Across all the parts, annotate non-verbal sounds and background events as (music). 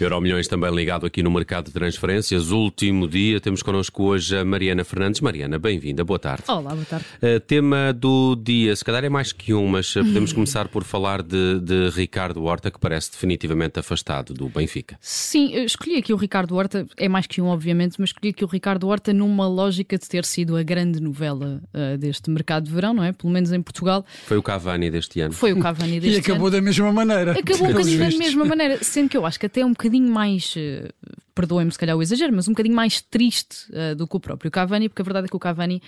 Euro Milhões também ligado aqui no mercado de transferências. Último dia, temos connosco hoje a Mariana Fernandes. Mariana, bem-vinda, boa tarde. Olá, boa tarde. Uh, tema do dia, se calhar é mais que um, mas podemos (laughs) começar por falar de, de, Ricardo Horta, que parece definitivamente afastado do Benfica. Sim, escolhi aqui o Ricardo Horta, é mais que um, obviamente, mas escolhi aqui o Ricardo Horta numa lógica de ter sido a grande novela uh, deste mercado de verão, não é? Pelo menos em Portugal. Foi o Cavani deste ano. Foi o Cavani (laughs) deste ano. E acabou ano. da mesma maneira. Acabou um bocadinho da mesma maneira, sendo que eu acho que até é um bocadinho mais eh, perdoem-me se calhar o exagero, mas um bocadinho mais triste uh, do que o próprio Cavani, porque a verdade é que o Cavani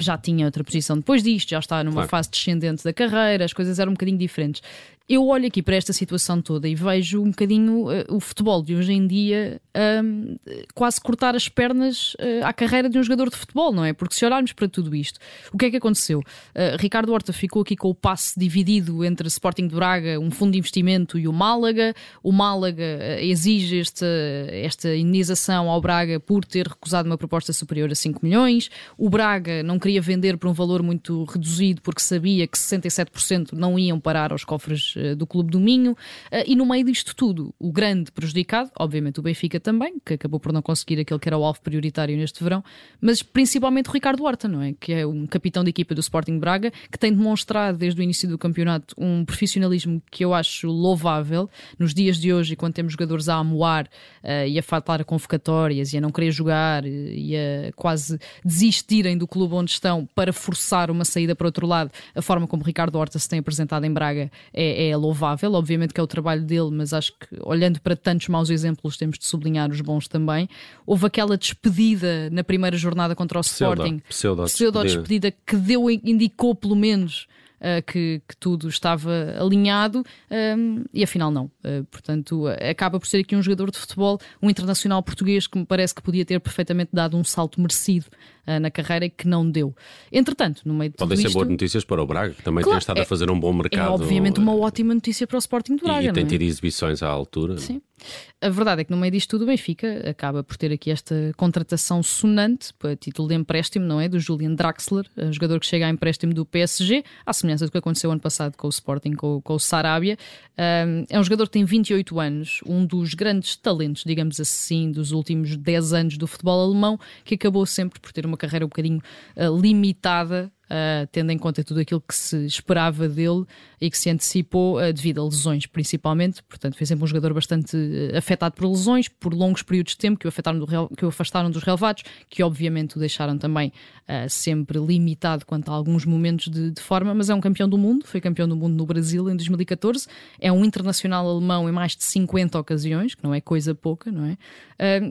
já tinha outra posição depois disto, já está numa claro. fase descendente da carreira, as coisas eram um bocadinho diferentes. Eu olho aqui para esta situação toda e vejo um bocadinho uh, o futebol de hoje em dia um, quase cortar as pernas uh, à carreira de um jogador de futebol, não é? Porque se olharmos para tudo isto, o que é que aconteceu? Uh, Ricardo Horta ficou aqui com o passe dividido entre Sporting de Braga, um fundo de investimento e o Málaga. O Málaga exige esta, esta indenização ao Braga por ter recusado uma proposta superior a 5 milhões. O Braga não queria vender por um valor muito reduzido porque sabia que 67% não iam parar aos cofres eh, do Clube do Minho, eh, e no meio disto tudo, o grande prejudicado, obviamente o Benfica também, que acabou por não conseguir aquele que era o alvo prioritário neste verão, mas principalmente o Ricardo Horta, não é? Que é um capitão de equipa do Sporting Braga, que tem demonstrado desde o início do campeonato um profissionalismo que eu acho louvável. Nos dias de hoje, quando temos jogadores a amoar uh, e a faltar a convocatórias e a não querer jogar e a quase desistirem do clube onde estão para forçar uma saída para outro lado, a forma como Ricardo Horta se tem apresentado em Braga é, é louvável, obviamente que é o trabalho dele, mas acho que olhando para tantos maus exemplos temos de sublinhar os bons também. Houve aquela despedida na primeira jornada contra o pseudo, Sporting, pseudo, pseudo que deu, indicou pelo menos Uh, que, que, tudo estava alinhado um, e afinal não. Uh, portanto, acaba por ser aqui um jogador de futebol, um internacional português que me parece que podia ter perfeitamente dado um salto merecido na carreira e que não deu. Entretanto, no meio de Podem ser isto, boas notícias para o Braga, que também claro, tem estado é, a fazer um bom mercado. É obviamente uma ótima notícia para o Sporting de Braga. E, e tem é? tido exibições à altura. Sim. A verdade é que no meio disto tudo o Benfica acaba por ter aqui esta contratação sonante a título de empréstimo, não é? Do Julian Draxler, jogador que chega a empréstimo do PSG, à semelhança do que aconteceu ano passado com o Sporting, com, com o Sarabia. é um jogador que tem 28 anos, um dos grandes talentos, digamos assim, dos últimos 10 anos do futebol alemão, que acabou sempre por ter uma carreira um bocadinho uh, limitada Uh, tendo em conta tudo aquilo que se esperava dele e que se antecipou uh, devido a lesões, principalmente. Portanto, foi sempre um jogador bastante uh, afetado por lesões, por longos períodos de tempo que o, afetaram do, que o afastaram dos relevados, que obviamente o deixaram também sempre limitado quanto a alguns momentos de, de, forma. Mas é um campeão do mundo, foi campeão do mundo no Brasil em 2014, é um internacional alemão em mais de 50 ocasiões, que não é coisa pouca, não é?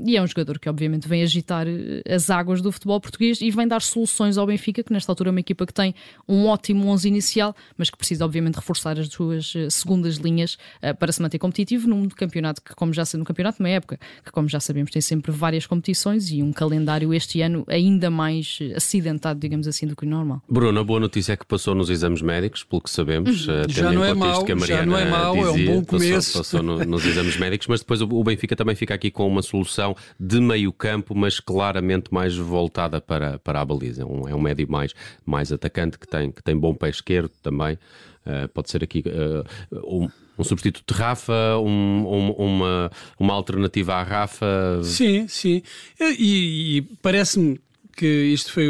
e é um jogador que obviamente vem agitar as águas do futebol português e vem dar soluções ao Benfica, que nesta altura é uma equipa que tem um ótimo 11 inicial, mas que precisa, obviamente, reforçar as suas uh, segundas linhas uh, para se manter competitivo num campeonato que, como já no campeonato, uma época que, como já sabemos, tem sempre várias competições e um calendário este ano ainda mais eh, acidentado, digamos assim, do que o normal. Bruno, a boa notícia é que passou nos exames médicos, pelo que sabemos, uhum. já não é mau, já não é mau, dizia, é um bom começo. Passou, passou no, nos exames médicos, mas depois o, o Benfica também fica aqui com uma solução de meio campo, mas claramente mais voltada para, para a baliza. Um, é um médio mais, mais atacante que tem, que tem bom pé esquerdo também. Uh, pode ser aqui uh, um, um, substituto de Rafa, um, um, uma, uma alternativa à Rafa. Sim, sim. E, e parece-me que isto foi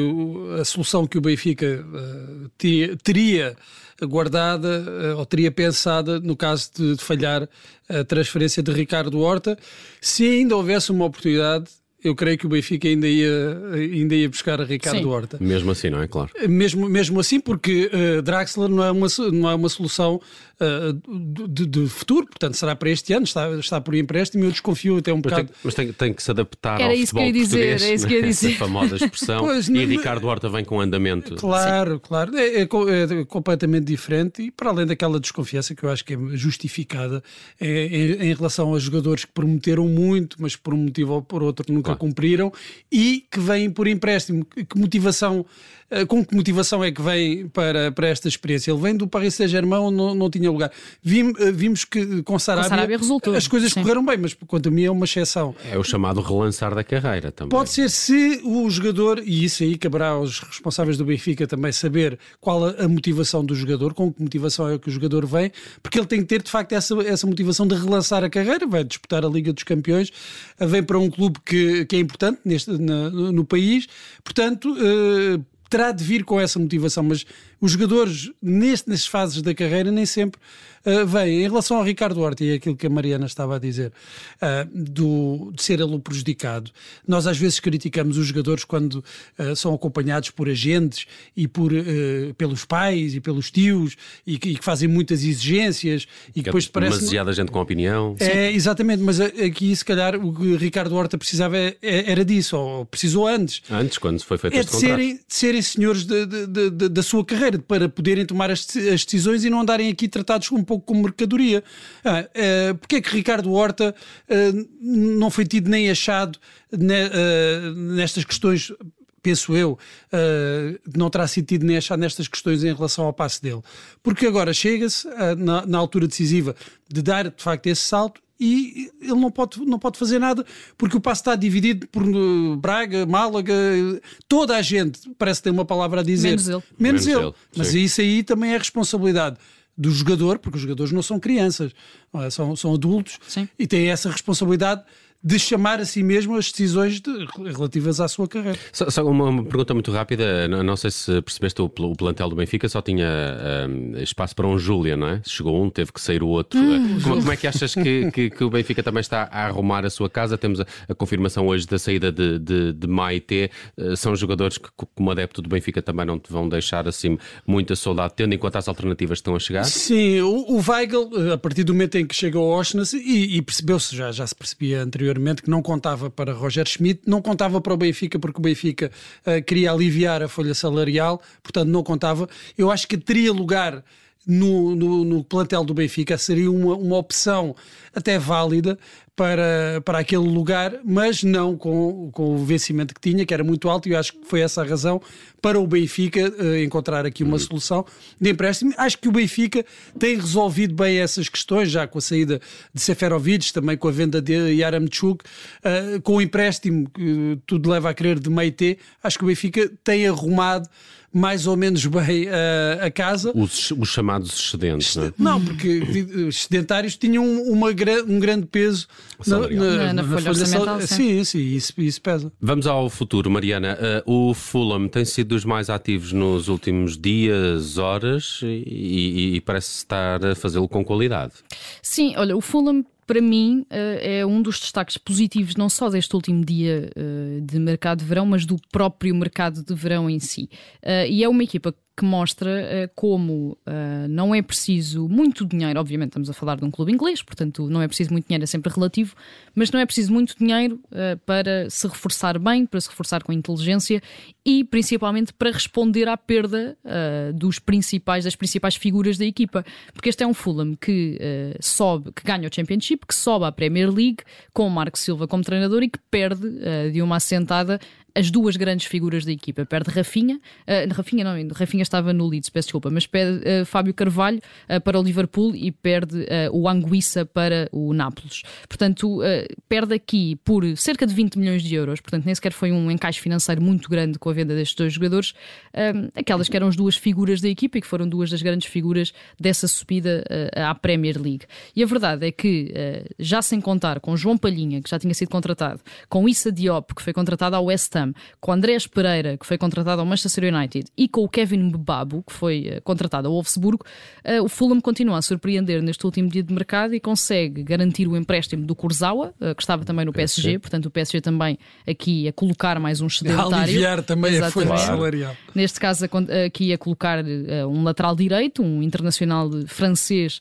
a solução que o Benfica uh, teria, teria guardada ou teria pensada no caso de, de falhar a transferência de Ricardo Horta. Se ainda houvesse uma oportunidade, eu creio que o Benfica ainda ia, ainda ia buscar a Ricardo Sim. Horta. Mesmo assim, não é? Claro. Mesmo, mesmo assim, porque uh, Draxler não é uma, não é uma solução uh, de, de, futuro, portanto será para este ano, está, está por empréstimo. Eu desconfio até um mas bocado. Tem, mas tem, tem, que se adaptar Era ao isso futebol que eu ia dizer, português. É isso que eu ia dizer. Essa famosa expressão. (laughs) Pois, e Ricardo Horta vem com andamento. Claro, Sim. claro. É, é, é, completamente diferente e para além daquela desconfiança que eu acho que é justificada é, em, em relação aos jogadores que prometeram muito, mas por um motivo ou por outro nunca nunca cumpriram e que vêm por empréstimo. Que motivação eh, com que motivação é que vem para, para esta experiência? Ele vem do Paris Saint-Germain, não, não tinha lugar. Vim, eh, vimos que com Sarabia, com Sarabia resultou. as coisas Sim. correram bem, mas quanto a mim é uma exceção. É o chamado relançar da carreira também. Pode ser se o jogador, e isso aí caberá aos responsáveis do Benfica também saber qual a, a motivação do jogador, com que motivação é que o jogador vem, porque ele tem que ter de facto essa, essa motivação de relançar a carreira, vai disputar a Liga dos Campeões, vem para um clube que, que é importante neste, na, no país, portanto. Uh, terá de vir com essa motivação, mas os jogadores neste, nestas fases da carreira nem sempre uh, vêm. Em relação ao Ricardo Horta e aquilo que a Mariana estava a dizer, uh, do, de ser ele o prejudicado, nós às vezes criticamos os jogadores quando uh, são acompanhados por agentes e por, pelos pais e pelos tios e que, e que fazem muitas exigências e que é depois parece. Demasiada gente com opinião. É, exatamente, mas aqui se calhar o que Ricardo Horta precisava é, é, era disso, ou precisou antes. Antes, quando foi feito é este de serem, de serem senhores de, de, de, da sua carreira para poderem tomar as, as, decisões e não andarem aqui tratados um pouco como mercadoria. Ah, ah, Porquê é que Ricardo Horta ah, não foi tido nem achado ne, ah, nestas questões penso eu, uh, não terá sentido nem achar nestas questões em relação ao passe dele. Porque agora chega-se, uh, na, na, altura decisiva, de dar de facto esse salto e ele não pode, não pode fazer nada porque o passo está dividido por uh, Braga, Málaga, toda a gente parece ter uma palavra a dizer. Menos ele. Menos, Menos ele. ele. Mas isso aí também é responsabilidade do jogador, porque os jogadores não são crianças, não é? são, são adultos Sim. e têm essa responsabilidade de chamar a si mesmo as decisões de, relativas à sua carreira. Só, só uma, uma, pergunta muito rápida, não, não sei se percebeste o, o, plantel do Benfica só tinha um, espaço para um Júlia, não é? Chegou um, teve que sair o outro. Hum. Como, como, é que achas que, que, que, o Benfica também está a arrumar a sua casa? Temos a, a confirmação hoje da saída de, de, de Maite. Uh, são jogadores que, como adepto do Benfica, também não te vão deixar assim muita saudade, tendo em conta as alternativas que estão a chegar? Sim, o, o Weigl, a partir do momento em que chegou ao Oshness, e, e percebeu-se, já, já se percebia anteriormente anteriormente, que não contava para Roger Schmidt, não contava para o Benfica, porque o Benfica uh, queria aliviar a folha salarial, portanto não contava. Eu acho que teria lugar no, no, no, plantel do Benfica seria uma, uma opção até válida para, para aquele lugar, mas não com, com o vencimento que tinha, que era muito alto, e eu acho que foi essa a razão para o Benfica uh, encontrar aqui uma uhum. solução de empréstimo. Acho que o Benfica tem resolvido bem essas questões, já com a saída de Seferovic, também com a venda de Yaramchuk, uh, com o empréstimo que tudo leva a crer de Meite, acho que o Benfica tem arrumado mais ou menos bem a, a casa. Os, os, chamados excedentes, não é? Não, porque os sedentários tinham uma, um grande peso na, na, na, folha, orçamental. Sim, sim, isso, isso pesa. Vamos ao futuro, Mariana. Uh, o Fulham tem sido dos mais ativos nos últimos dias, horas e, e, e parece estar a fazê-lo com qualidade. Sim, olha, o Fulham para mim, eh, é um dos destaques positivos, não só deste último dia eh, de mercado de verão, mas do próprio mercado de verão em si. Eh, e é uma equipa que mostra uh, como uh, não é preciso muito dinheiro, obviamente estamos a falar de um clube inglês, portanto não é preciso muito dinheiro, é sempre relativo, mas não é preciso muito dinheiro uh, para se reforçar bem, para se reforçar com inteligência e principalmente para responder à perda dos principais, das principais figuras da equipa, porque este é um Fulham que sobe, que ganha o Championship, que sobe à Premier League com o Marco Silva como treinador e que perde de uma assentada as duas grandes figuras da equipa. Perde Rafinha, uh, Rafinha não, Rafinha estava no Leeds, peço desculpa, mas perde uh, Fábio Carvalho uh, para o Liverpool e perde o Anguissa para o Nápoles. Portanto, perde aqui por cerca de 20 milhões de euros, portanto, nem sequer foi um encaixe financeiro muito grande com a venda destes dois jogadores, aquelas que eram as duas figuras da equipa e que foram duas das grandes figuras dessa subida à Premier League. E a verdade é que, já sem contar com João Palhinha, que já tinha sido contratado, com Issa Diop, que foi contratado ao West Ham, Ham, com Andrés Pereira, que foi contratado ao Manchester United, e com o Kevin Mbabo, que foi uh, contratado ao Wolfsburgo, uh, o Fulham continua a surpreender neste último dia de mercado e consegue garantir o empréstimo do Kurzawa, uh, que estava também no PSG, portanto o PSG também aqui a colocar mais um sedentário. A aliviar também a folha salarial. Neste caso aqui a colocar um lateral direito, um internacional francês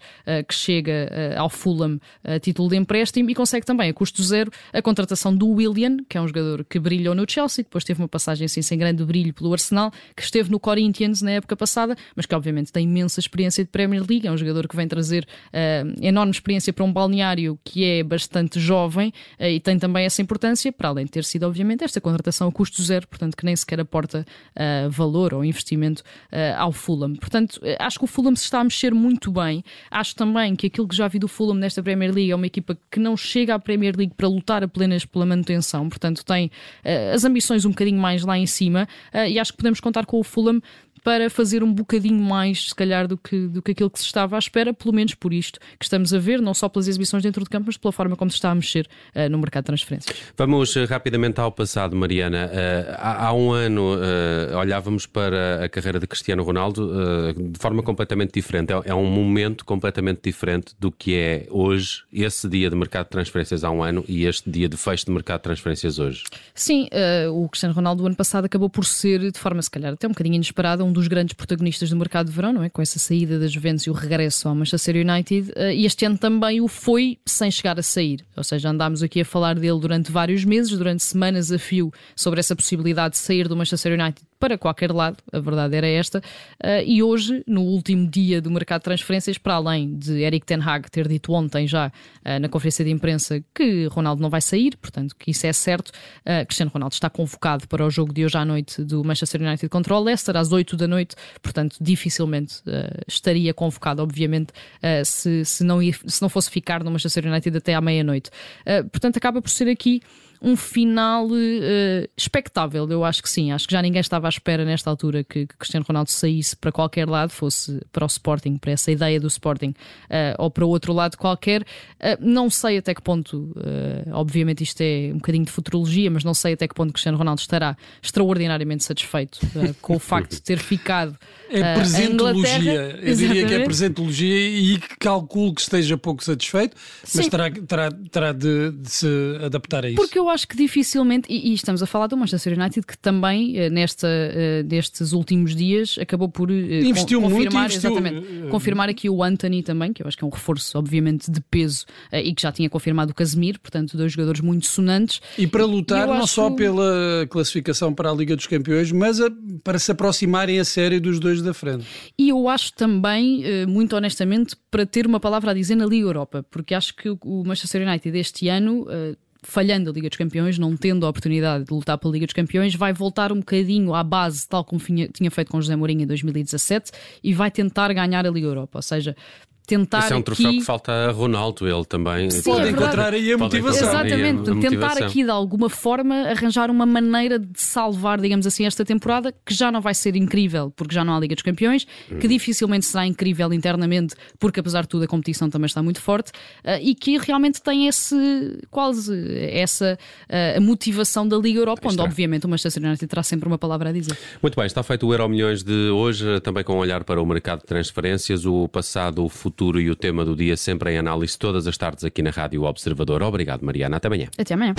que chega ao Fulham a título de empréstimo e consegue também a custo zero a contratação do William, que é um jogador que brilhou no Chelsea, Chelsea, depois teve uma passagem assim sem grande brilho pelo Arsenal, que esteve no Corinthians na época passada, mas que obviamente tem imensa experiência de Premier League, é um jogador que vem trazer uh, enorme experiência para um balneário que é bastante jovem uh, e tem também essa importância, para além de ter sido obviamente esta contratação a custo zero, portanto que nem sequer aporta uh, valor ou investimento ao Fulham. Portanto, acho que o Fulham se está a mexer muito bem, acho também que aquilo que já vi do Fulham nesta Premier League é uma equipa que não chega à Premier League para lutar apenas pela manutenção, portanto tem as ambições um bocadinho mais lá em cima uh, e acho que podemos contar com o Fulham para fazer um bocadinho mais, se calhar, do que, do que aquilo que se estava à espera, pelo menos por isto que estamos a ver, não só pelas exibições dentro de campo, mas pela forma como se está a mexer uh, no mercado de transferências. Vamos uh, rapidamente ao passado, Mariana. Uh, há, há, um ano olhávamos para a carreira de Cristiano Ronaldo de forma completamente diferente. É, é, um momento completamente diferente do que é hoje, esse dia de mercado de transferências há um ano e este dia de fecho de mercado de transferências hoje. Sim, o Cristiano Ronaldo do ano passado acabou por ser, de forma se calhar até um bocadinho inesperada, um um dos grandes protagonistas do mercado de verão, não é? Com essa saída das Juventus e o regresso ao Manchester United. Eh, e este ano também o foi sem chegar a sair. Ou seja, andámos aqui a falar dele durante vários meses, durante semanas a fio, sobre essa possibilidade de sair do Manchester United para qualquer lado, a verdade era esta. Uh, e hoje, no último dia do mercado de transferências, para além de Eric Ten Hag ter dito ontem já uh, na conferência de imprensa que Ronaldo não vai sair, portanto que isso é certo, uh, Cristiano Ronaldo está convocado para o jogo de hoje à noite do Manchester United contra o Leicester às 8 da noite, portanto dificilmente estaria convocado, obviamente, se, se, não ia, se não fosse ficar no Manchester United até à meia-noite. portanto, acaba por ser aqui um final uh, expectável, eu acho que sim. Acho que já ninguém estava à espera nesta altura que, que Cristiano Ronaldo saísse para qualquer lado, fosse para o Sporting, para essa ideia do Sporting, uh, ou para outro lado qualquer. Uh, não sei até que ponto, obviamente isto é um bocadinho de futurologia, mas não sei até que ponto Cristiano Ronaldo estará extraordinariamente satisfeito com o facto de ter ficado. É presentologia, eu diria que é presentologia e calculo que esteja pouco satisfeito, mas terá, terá, terá de, de, se adaptar a isso. Porque eu acho que dificilmente, e, e, estamos a falar do Manchester United, que também eh, nesta, uh, destes últimos dias acabou por uh, investiu con confirmar, muito, investiu, exatamente, confirmar aqui o Anthony também, que eu acho que é um reforço, obviamente, de peso e que já tinha confirmado o Casemiro, portanto, dois jogadores muito sonantes. E para lutar não só pela classificação para a Liga dos Campeões, mas a, para se aproximarem a série dos dois da frente. E eu acho também, muito honestamente, para ter uma palavra a dizer na Liga Europa, porque acho que o Manchester United este ano falhando a Liga dos Campeões, não tendo a oportunidade de lutar pela Liga dos Campeões, vai voltar um bocadinho à base, tal como tinha feito com José Mourinho em 2017, e vai tentar ganhar a Liga Europa. Ou seja, tentar. Esse é um troféu aqui... que falta a Ronaldo, ele também. Sim, pode é encontrar aí a motivação. Exatamente, a, a tentar aqui de alguma forma arranjar uma maneira de salvar, digamos assim, esta temporada que já não vai ser incrível porque já não há Liga dos Campeões, hum. que dificilmente será incrível internamente porque apesar de tudo a competição também está muito forte uh, e que realmente tem esse quase essa uh, motivação da Liga Europa, onde obviamente o Manchester United terá sempre uma palavra a dizer. Muito bem, está feito o Euro Milhões de hoje, também com um olhar para o mercado de transferências, o passado, o futuro futuro e o tema do dia sempre em análise todas as tardes aqui na Rádio Observador. Obrigado, Mariana. Até amanhã. Até amanhã.